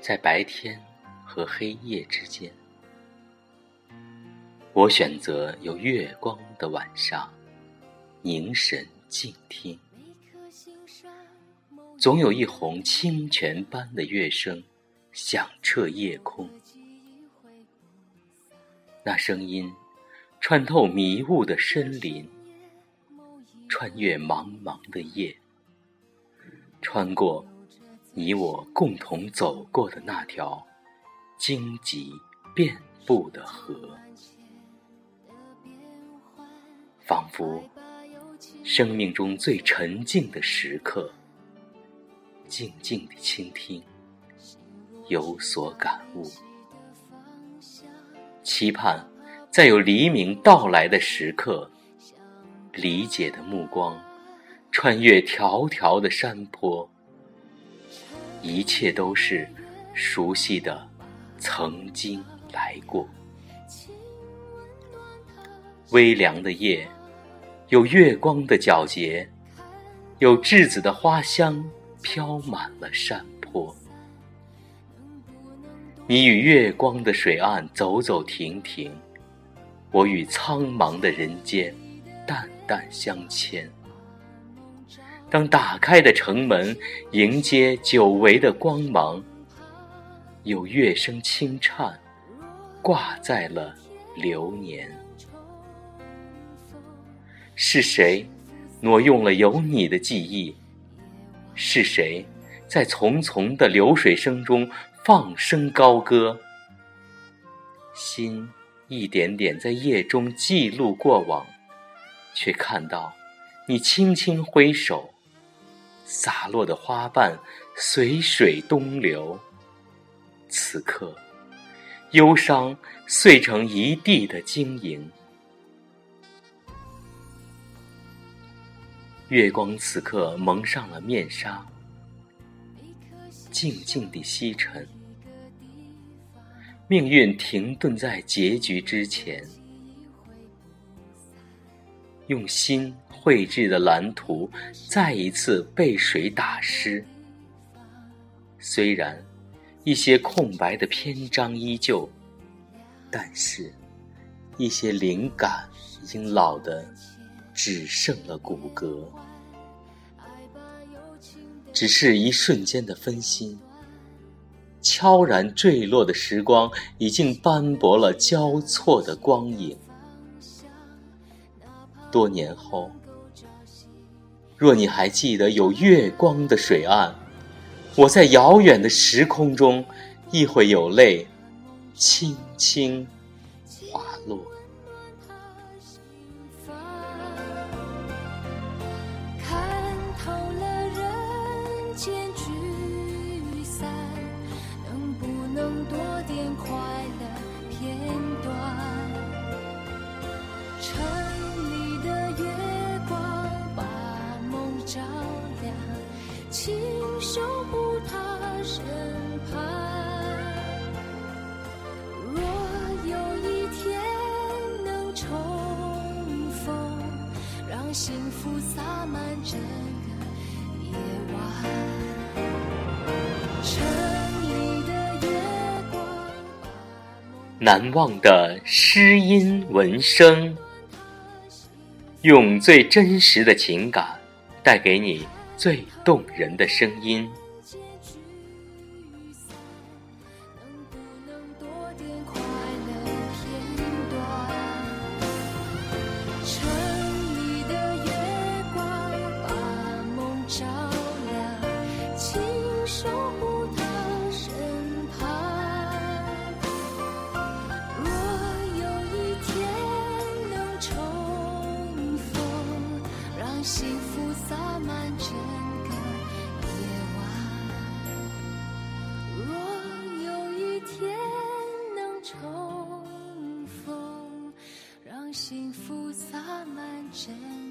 在白天和黑夜之间，我选择有月光的晚上，凝神静听。总有一泓清泉般的乐声，响彻夜空。那声音穿透迷雾的森林，穿越茫茫的夜，穿过你我共同走过的那条荆棘遍布的河，仿佛生命中最沉静的时刻，静静地倾听，有所感悟。期盼，在有黎明到来的时刻，理解的目光穿越条条的山坡，一切都是熟悉的曾经来过。微凉的夜，有月光的皎洁，有栀子的花香飘满了山坡。你与月光的水岸走走停停，我与苍茫的人间淡淡相牵。当打开的城门迎接久违的光芒，有乐声轻颤，挂在了流年。是谁挪用了有你的记忆？是谁在淙淙的流水声中？放声高歌，心一点点在夜中记录过往，却看到你轻轻挥手，洒落的花瓣随水东流。此刻，忧伤碎成一地的晶莹。月光此刻蒙上了面纱。静静地西沉，命运停顿在结局之前，用心绘制的蓝图再一次被水打湿。虽然一些空白的篇章依旧，但是一些灵感已经老得只剩了骨骼。只是一瞬间的分心，悄然坠落的时光已经斑驳了交错的光影。多年后，若你还记得有月光的水岸，我在遥远的时空中，亦会有泪轻轻滑落。看透了人间聚散，能不能多点快请守护他身旁。若有一天能重逢，让幸福洒满整个夜晚。城里的月光，难忘的诗音闻声，用最真实的情感带给你。最动人的声音。幸福洒满整。